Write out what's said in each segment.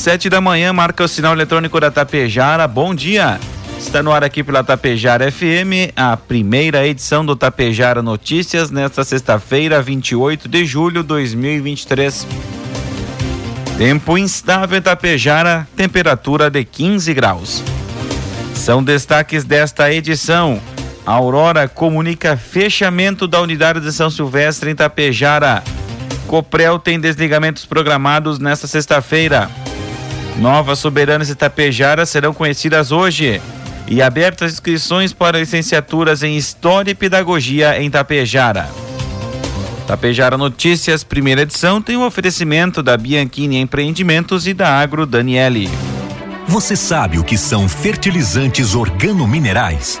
Sete da manhã, marca o sinal eletrônico da Tapejara. Bom dia. Está no ar aqui pela Tapejara FM, a primeira edição do Tapejara Notícias, nesta sexta-feira, 28 de julho de 2023. Tempo instável em Tapejara, temperatura de 15 graus. São destaques desta edição. A Aurora comunica fechamento da unidade de São Silvestre em Tapejara. Coprel tem desligamentos programados nesta sexta-feira. Novas soberanas de Tapejara serão conhecidas hoje. E abertas inscrições para licenciaturas em História e Pedagogia em Tapejara. Tapejara Notícias, primeira edição, tem o um oferecimento da Bianchini Empreendimentos e da Agro Daniele. Você sabe o que são fertilizantes organominerais?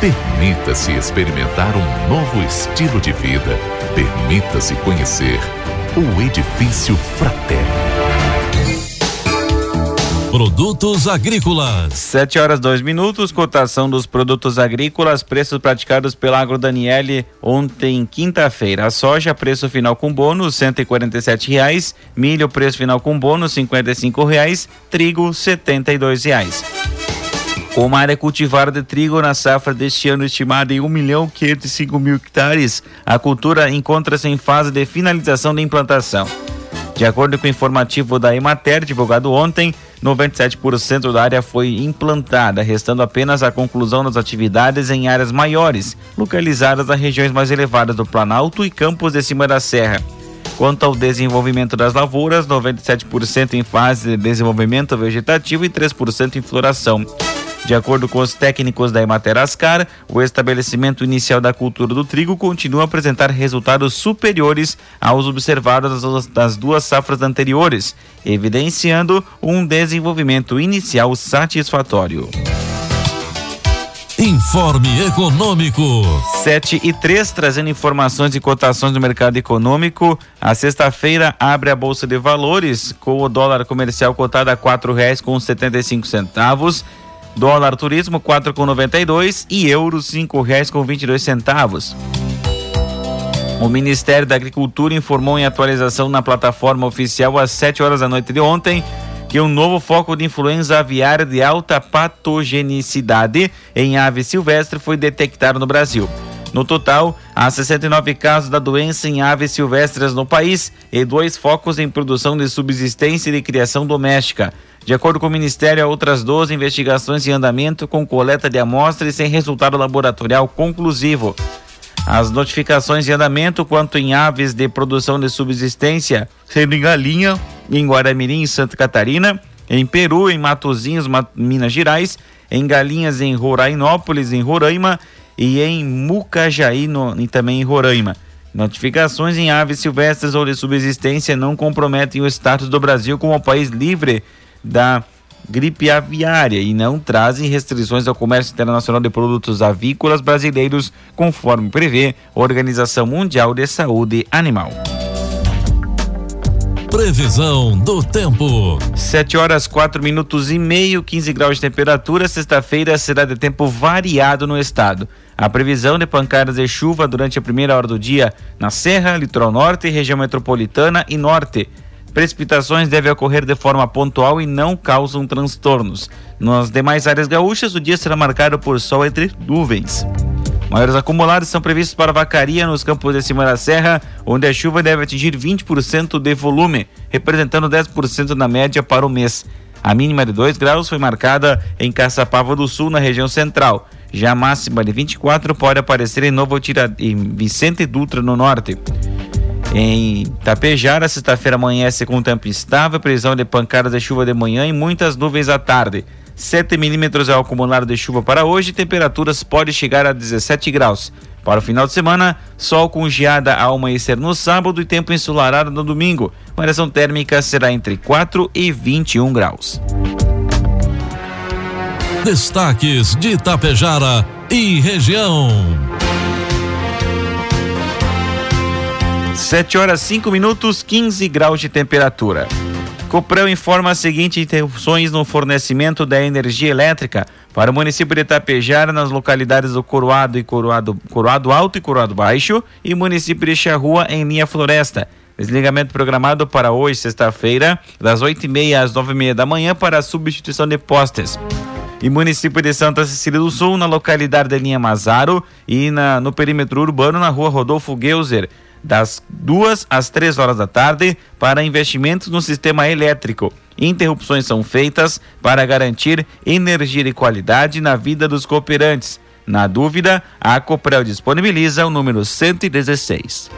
Permita-se experimentar um novo estilo de vida. Permita-se conhecer o Edifício Fraterno. Produtos agrícolas. 7 horas 2 minutos, cotação dos produtos agrícolas, preços praticados pela Agro Daniele ontem, quinta-feira. A soja, preço final com bônus, R$ reais. Milho, preço final com bônus, R$ reais. Trigo, R$ reais. Com uma área cultivada de trigo na safra deste ano estimada em 1 milhão 505 mil hectares, a cultura encontra-se em fase de finalização da implantação. De acordo com o informativo da Emater, divulgado ontem, 97% da área foi implantada, restando apenas a conclusão das atividades em áreas maiores, localizadas nas regiões mais elevadas do Planalto e campos de cima da serra. Quanto ao desenvolvimento das lavouras, 97% em fase de desenvolvimento vegetativo e 3% em floração. De acordo com os técnicos da Emater Ascar, o estabelecimento inicial da cultura do trigo continua a apresentar resultados superiores aos observados das duas safras anteriores, evidenciando um desenvolvimento inicial satisfatório. Informe Econômico. 7 e 3, trazendo informações e cotações do mercado econômico. A sexta-feira abre a Bolsa de Valores com o dólar comercial cotado a quatro reais com setenta e cinco centavos. Dólar turismo 4,92 e euro cinco reais com 22 centavos. O Ministério da Agricultura informou em atualização na plataforma oficial às 7 horas da noite de ontem que um novo foco de influenza aviária de alta patogenicidade em ave silvestre foi detectado no Brasil. No total, há 69 casos da doença em aves silvestres no país e dois focos em produção de subsistência e de criação doméstica. De acordo com o Ministério, há outras 12 investigações em andamento com coleta de amostras sem resultado laboratorial conclusivo. As notificações em andamento quanto em aves de produção de subsistência, sendo em Galinha, em Guaramirim, em Santa Catarina, em Peru, em Matozinhos, Minas Gerais, em Galinhas, em Rorainópolis, em Roraima e em Mucajaí, no, e também em Roraima. Notificações em aves silvestres ou de subsistência não comprometem o status do Brasil como um país livre da gripe aviária e não trazem restrições ao comércio internacional de produtos avícolas brasileiros, conforme prevê a Organização Mundial de Saúde Animal. Previsão do tempo. 7 horas 4 minutos e meio, 15 graus de temperatura. Sexta-feira será de tempo variado no estado. A previsão de pancadas de chuva durante a primeira hora do dia na Serra, Litoral Norte, região metropolitana e Norte. Precipitações devem ocorrer de forma pontual e não causam transtornos. Nas demais áreas gaúchas, o dia será marcado por sol entre nuvens. Maiores acumulados são previstos para Vacaria, nos campos de cima da serra, onde a chuva deve atingir 20% de volume, representando 10% na média para o mês. A mínima de 2 graus foi marcada em Caçapava do Sul, na região central. Já a máxima de 24 pode aparecer em Novo Tira... em Vicente Dutra, no norte. Em Tapejara, sexta-feira amanhece com tempo instável, previsão de pancadas de chuva de manhã e muitas nuvens à tarde. 7 milímetros é o acumulado de chuva para hoje, temperaturas podem chegar a 17 graus. Para o final de semana, sol com geada ao amanhecer no sábado e tempo ensolarado no domingo. Variação térmica será entre 4 e 21 graus. Destaques de Itapejara e região. 7 horas 5 minutos, 15 graus de temperatura. Coprão informa as seguintes interrupções no fornecimento da energia elétrica para o município de Itapejara nas localidades do Coroado e Coroado, Coroado Alto e Coroado Baixo e município de Charrua em linha Floresta. Desligamento programado para hoje, sexta-feira, das 8h30 às 9h30 da manhã para a substituição de postes. E município de Santa Cecília do Sul, na localidade de Linha Mazaro e na, no perímetro urbano, na rua Rodolfo Geuser das duas às três horas da tarde para investimentos no sistema elétrico. Interrupções são feitas para garantir energia de qualidade na vida dos cooperantes. Na dúvida, a Coprel disponibiliza o número 116.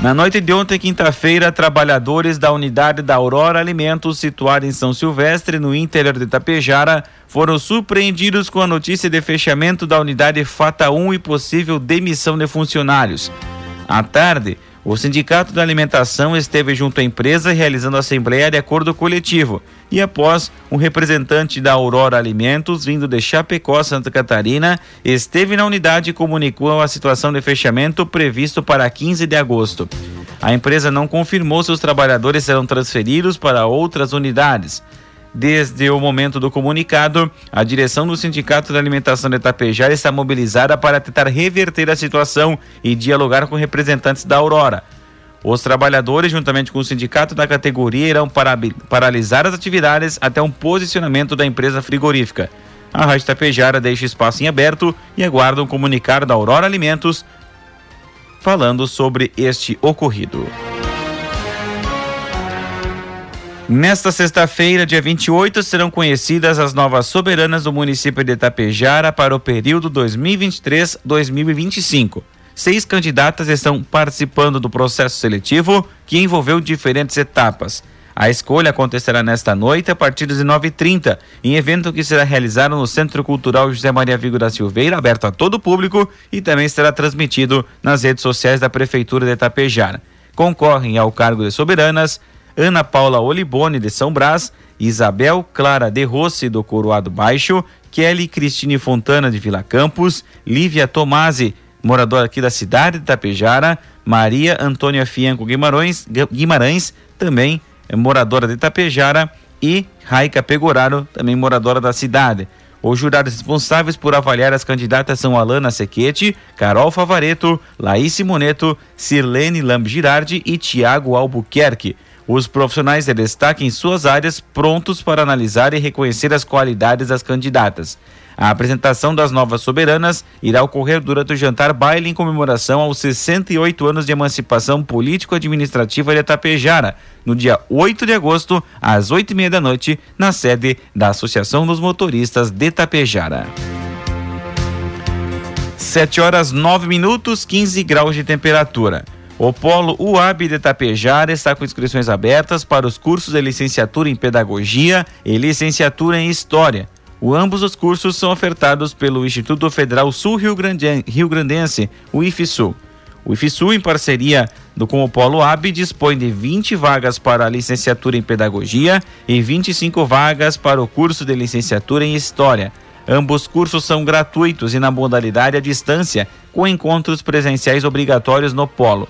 Na noite de ontem, quinta-feira, trabalhadores da unidade da Aurora Alimentos, situada em São Silvestre, no interior de Itapejara, foram surpreendidos com a notícia de fechamento da unidade Fata 1 e possível demissão de funcionários. À tarde, o Sindicato da Alimentação esteve junto à empresa realizando a assembleia de acordo coletivo e após um representante da Aurora Alimentos vindo de Chapecó, Santa Catarina, esteve na unidade e comunicou a situação de fechamento previsto para 15 de agosto. A empresa não confirmou se os trabalhadores serão transferidos para outras unidades. Desde o momento do comunicado, a direção do Sindicato da Alimentação de Itapejara está mobilizada para tentar reverter a situação e dialogar com representantes da Aurora. Os trabalhadores, juntamente com o sindicato da categoria, irão para, paralisar as atividades até um posicionamento da empresa frigorífica. A Rádio Itapejara deixa espaço em aberto e aguarda um comunicado da Aurora Alimentos falando sobre este ocorrido. Nesta sexta-feira, dia 28, serão conhecidas as novas soberanas do município de Itapejara para o período 2023-2025. Seis candidatas estão participando do processo seletivo que envolveu diferentes etapas. A escolha acontecerá nesta noite a partir das 9h30, em evento que será realizado no Centro Cultural José Maria Vigo da Silveira, aberto a todo o público e também será transmitido nas redes sociais da Prefeitura de Itapejara. Concorrem ao cargo de soberanas Ana Paula Olibone de São Brás, Isabel Clara de Rossi do Coroado Baixo, Kelly Cristine Fontana de Vila Campos, Lívia Tomasi, moradora aqui da cidade de Itapejara, Maria Antônia Fianco Guimarães, Guimarães também é moradora de Itapejara, e Raica Pegoraro, também moradora da cidade. Os jurados responsáveis por avaliar as candidatas são Alana Sequete, Carol Favareto, Laís Simoneto, Sirlene Lamb Girardi e Tiago Albuquerque. Os profissionais de destaque em suas áreas prontos para analisar e reconhecer as qualidades das candidatas. A apresentação das novas soberanas irá ocorrer durante o jantar baile em comemoração aos 68 anos de emancipação político-administrativa de Itapejara, no dia 8 de agosto, às 8 e meia da noite, na sede da Associação dos Motoristas de Itapejara. 7 horas 9 minutos, 15 graus de temperatura. O Polo UAB de Tapejara está com inscrições abertas para os cursos de licenciatura em Pedagogia e licenciatura em História. O, ambos os cursos são ofertados pelo Instituto Federal Sul Rio, Grande, Rio Grandense, o IFSUL. O IFSUL, em parceria com o Polo AB, dispõe de 20 vagas para a licenciatura em Pedagogia e 25 vagas para o curso de licenciatura em História. Ambos cursos são gratuitos e na modalidade à distância, com encontros presenciais obrigatórios no Polo.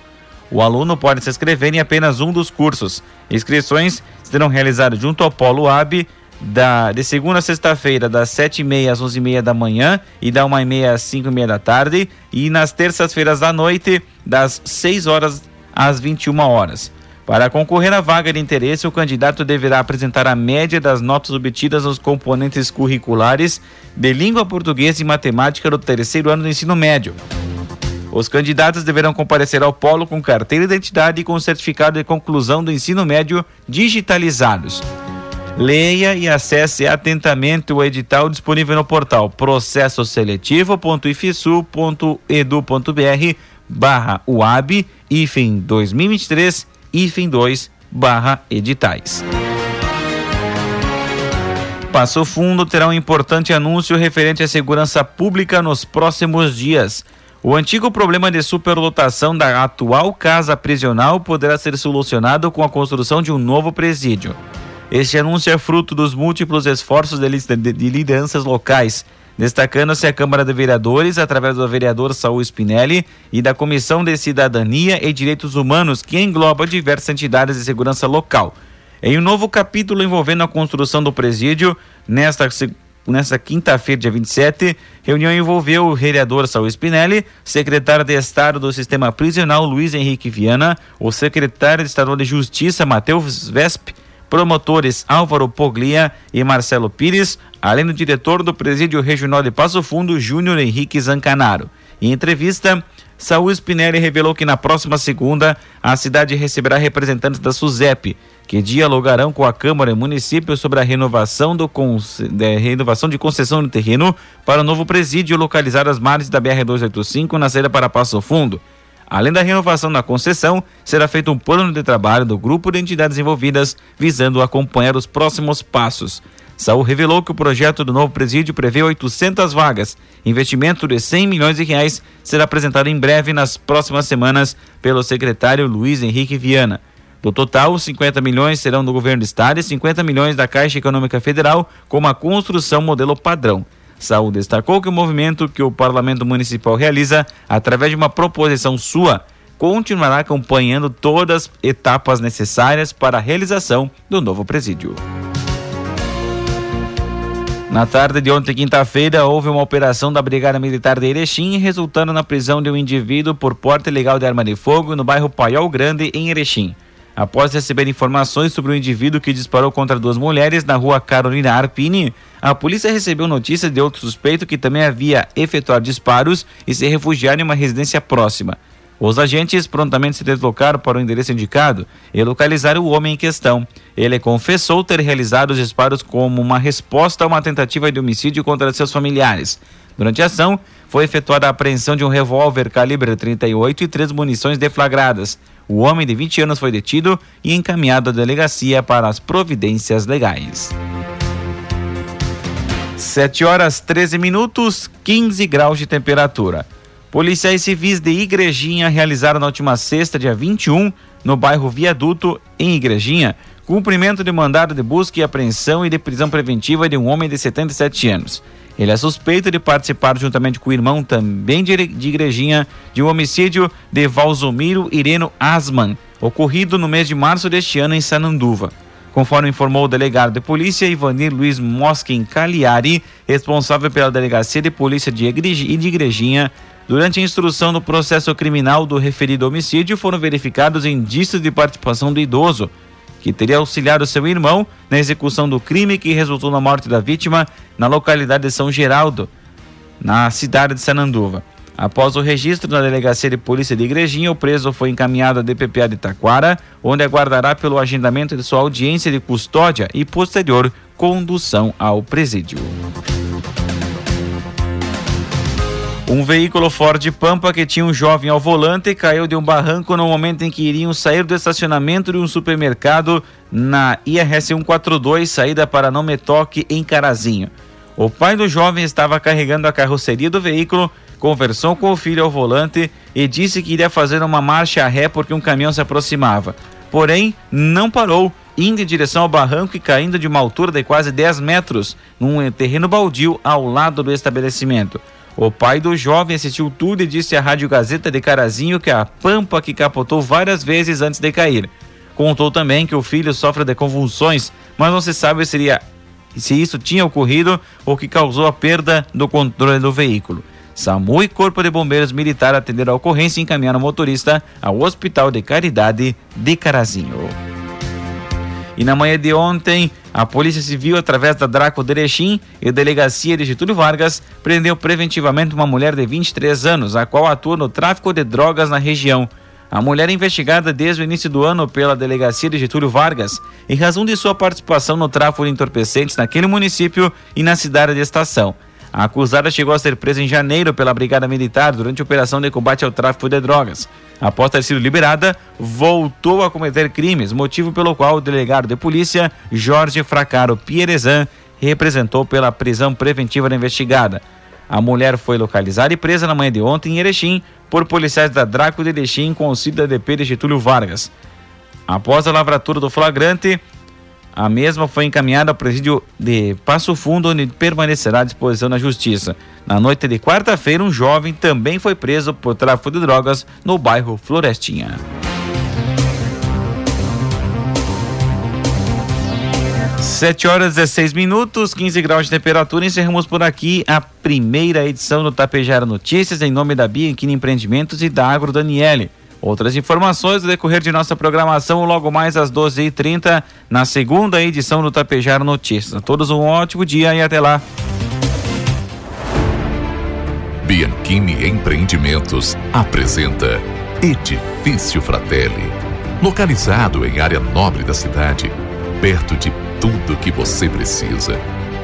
O aluno pode se inscrever em apenas um dos cursos. Inscrições serão realizadas junto ao Polo AB da, de segunda a sexta-feira, das 7h30 às 11h30 da manhã e da 1h30 às 5h30 da tarde, e nas terças-feiras da noite, das 6 horas às 21 horas. Para concorrer à vaga de interesse, o candidato deverá apresentar a média das notas obtidas nos componentes curriculares de língua portuguesa e matemática do terceiro ano do ensino médio. Os candidatos deverão comparecer ao polo com carteira de identidade e com certificado de conclusão do ensino médio digitalizados. Leia e acesse atentamente o edital disponível no portal processoseletivo.ifsu.edu.br barra UAB, IFEM 2023, IFEM 2 barra editais. Passo Fundo terá um importante anúncio referente à segurança pública nos próximos dias. O antigo problema de superlotação da atual casa prisional poderá ser solucionado com a construção de um novo presídio. Este anúncio é fruto dos múltiplos esforços de, de, de lideranças locais, destacando-se a Câmara de Vereadores, através do vereador Saul Spinelli e da Comissão de Cidadania e Direitos Humanos, que engloba diversas entidades de segurança local. Em um novo capítulo envolvendo a construção do presídio, nesta nesta quinta-feira, dia 27, reunião envolveu o vereador Saul Spinelli, secretário de Estado do Sistema Prisional Luiz Henrique Viana, o secretário de Estado de Justiça Matheus Vesp, promotores Álvaro Poglia e Marcelo Pires, além do diretor do Presídio Regional de Passo Fundo, Júnior Henrique Zancanaro. Em entrevista, Saúl Spinelli revelou que na próxima segunda a cidade receberá representantes da SUSEP, que dialogarão com a Câmara e município sobre a renovação, do de, renovação de concessão do terreno para o novo presídio localizado às margens da BR-285 na saída para Passo Fundo. Além da renovação da concessão, será feito um plano de trabalho do grupo de entidades envolvidas, visando acompanhar os próximos passos. Saul revelou que o projeto do novo presídio prevê 800 vagas. Investimento de 100 milhões de reais será apresentado em breve nas próximas semanas pelo secretário Luiz Henrique Viana. Do total, 50 milhões serão do governo do estado e 50 milhões da Caixa Econômica Federal, com uma construção modelo padrão. Saúl destacou que o movimento que o Parlamento Municipal realiza, através de uma proposição sua, continuará acompanhando todas as etapas necessárias para a realização do novo presídio. Na tarde de ontem, quinta-feira, houve uma operação da Brigada Militar de Erechim, resultando na prisão de um indivíduo por porte ilegal de arma de fogo no bairro Paiol Grande, em Erechim. Após receber informações sobre o indivíduo que disparou contra duas mulheres na rua Carolina Arpini, a polícia recebeu notícia de outro suspeito que também havia efetuado disparos e se refugiado em uma residência próxima. Os agentes prontamente se deslocaram para o endereço indicado e localizaram o homem em questão. Ele confessou ter realizado os disparos como uma resposta a uma tentativa de homicídio contra seus familiares. Durante a ação, foi efetuada a apreensão de um revólver calibre 38 e três munições deflagradas. O homem de 20 anos foi detido e encaminhado à delegacia para as providências legais. 7 horas 13 minutos, 15 graus de temperatura. Policiais civis de Igrejinha realizaram na última sexta, dia 21, no bairro Viaduto, em Igrejinha, cumprimento de mandado de busca e apreensão e de prisão preventiva de um homem de 77 anos. Ele é suspeito de participar, juntamente com o irmão, também de, igrejinha, de um homicídio de Valzomiro Ireno Asman, ocorrido no mês de março deste ano em Sananduva. Conforme informou o delegado de polícia Ivanir Luiz Mosquin Cagliari, responsável pela delegacia de polícia de e de Igrejinha, durante a instrução do processo criminal do referido homicídio foram verificados indícios de participação do idoso, que teria auxiliado seu irmão na execução do crime que resultou na morte da vítima na localidade de São Geraldo, na cidade de Sananduva. Após o registro na delegacia de polícia de Igrejinha, o preso foi encaminhado à DPPA de Taquara, onde aguardará pelo agendamento de sua audiência de custódia e posterior condução ao presídio. Um veículo Ford Pampa que tinha um jovem ao volante caiu de um barranco no momento em que iriam sair do estacionamento de um supermercado na IRS 142, saída para Nometoque, em Carazinho. O pai do jovem estava carregando a carroceria do veículo, conversou com o filho ao volante e disse que iria fazer uma marcha a ré porque um caminhão se aproximava. Porém, não parou, indo em direção ao barranco e caindo de uma altura de quase 10 metros, num terreno baldio ao lado do estabelecimento. O pai do jovem assistiu tudo e disse à Rádio Gazeta de Carazinho que a pampa que capotou várias vezes antes de cair. Contou também que o filho sofre de convulsões, mas não se sabe se, seria, se isso tinha ocorrido ou que causou a perda do controle do veículo. SAMU e Corpo de Bombeiros Militar atenderam a ocorrência e encaminharam o motorista ao Hospital de Caridade de Carazinho. E na manhã de ontem, a Polícia Civil, através da Draco Derechim e Delegacia de Getúlio Vargas, prendeu preventivamente uma mulher de 23 anos, a qual atua no tráfico de drogas na região. A mulher é investigada desde o início do ano pela Delegacia de Getúlio Vargas, em razão de sua participação no tráfico de entorpecentes naquele município e na cidade de Estação. A acusada chegou a ser presa em janeiro pela Brigada Militar durante a operação de combate ao tráfico de drogas. Após ter sido liberada, voltou a cometer crimes, motivo pelo qual o delegado de polícia, Jorge Fracaro Pierezan, representou pela prisão preventiva da investigada. A mulher foi localizada e presa na manhã de ontem em Erechim por policiais da Draco de Erechim com auxílio da DP de Getúlio Vargas. Após a lavratura do flagrante, a mesma foi encaminhada ao presídio de Passo Fundo, onde permanecerá à disposição da justiça. Na noite de quarta-feira, um jovem também foi preso por tráfico de drogas no bairro Florestinha. Sete horas e 16 minutos, 15 graus de temperatura. Encerramos por aqui a primeira edição do Tapejara Notícias, em nome da Bianchini Empreendimentos e da Agro Daniele. Outras informações no decorrer de nossa programação logo mais às 12h30 na segunda edição do Tapejar Notícias. A todos um ótimo dia e até lá. Bianchini Empreendimentos apresenta Edifício Fratelli. Localizado em área nobre da cidade, perto de tudo que você precisa,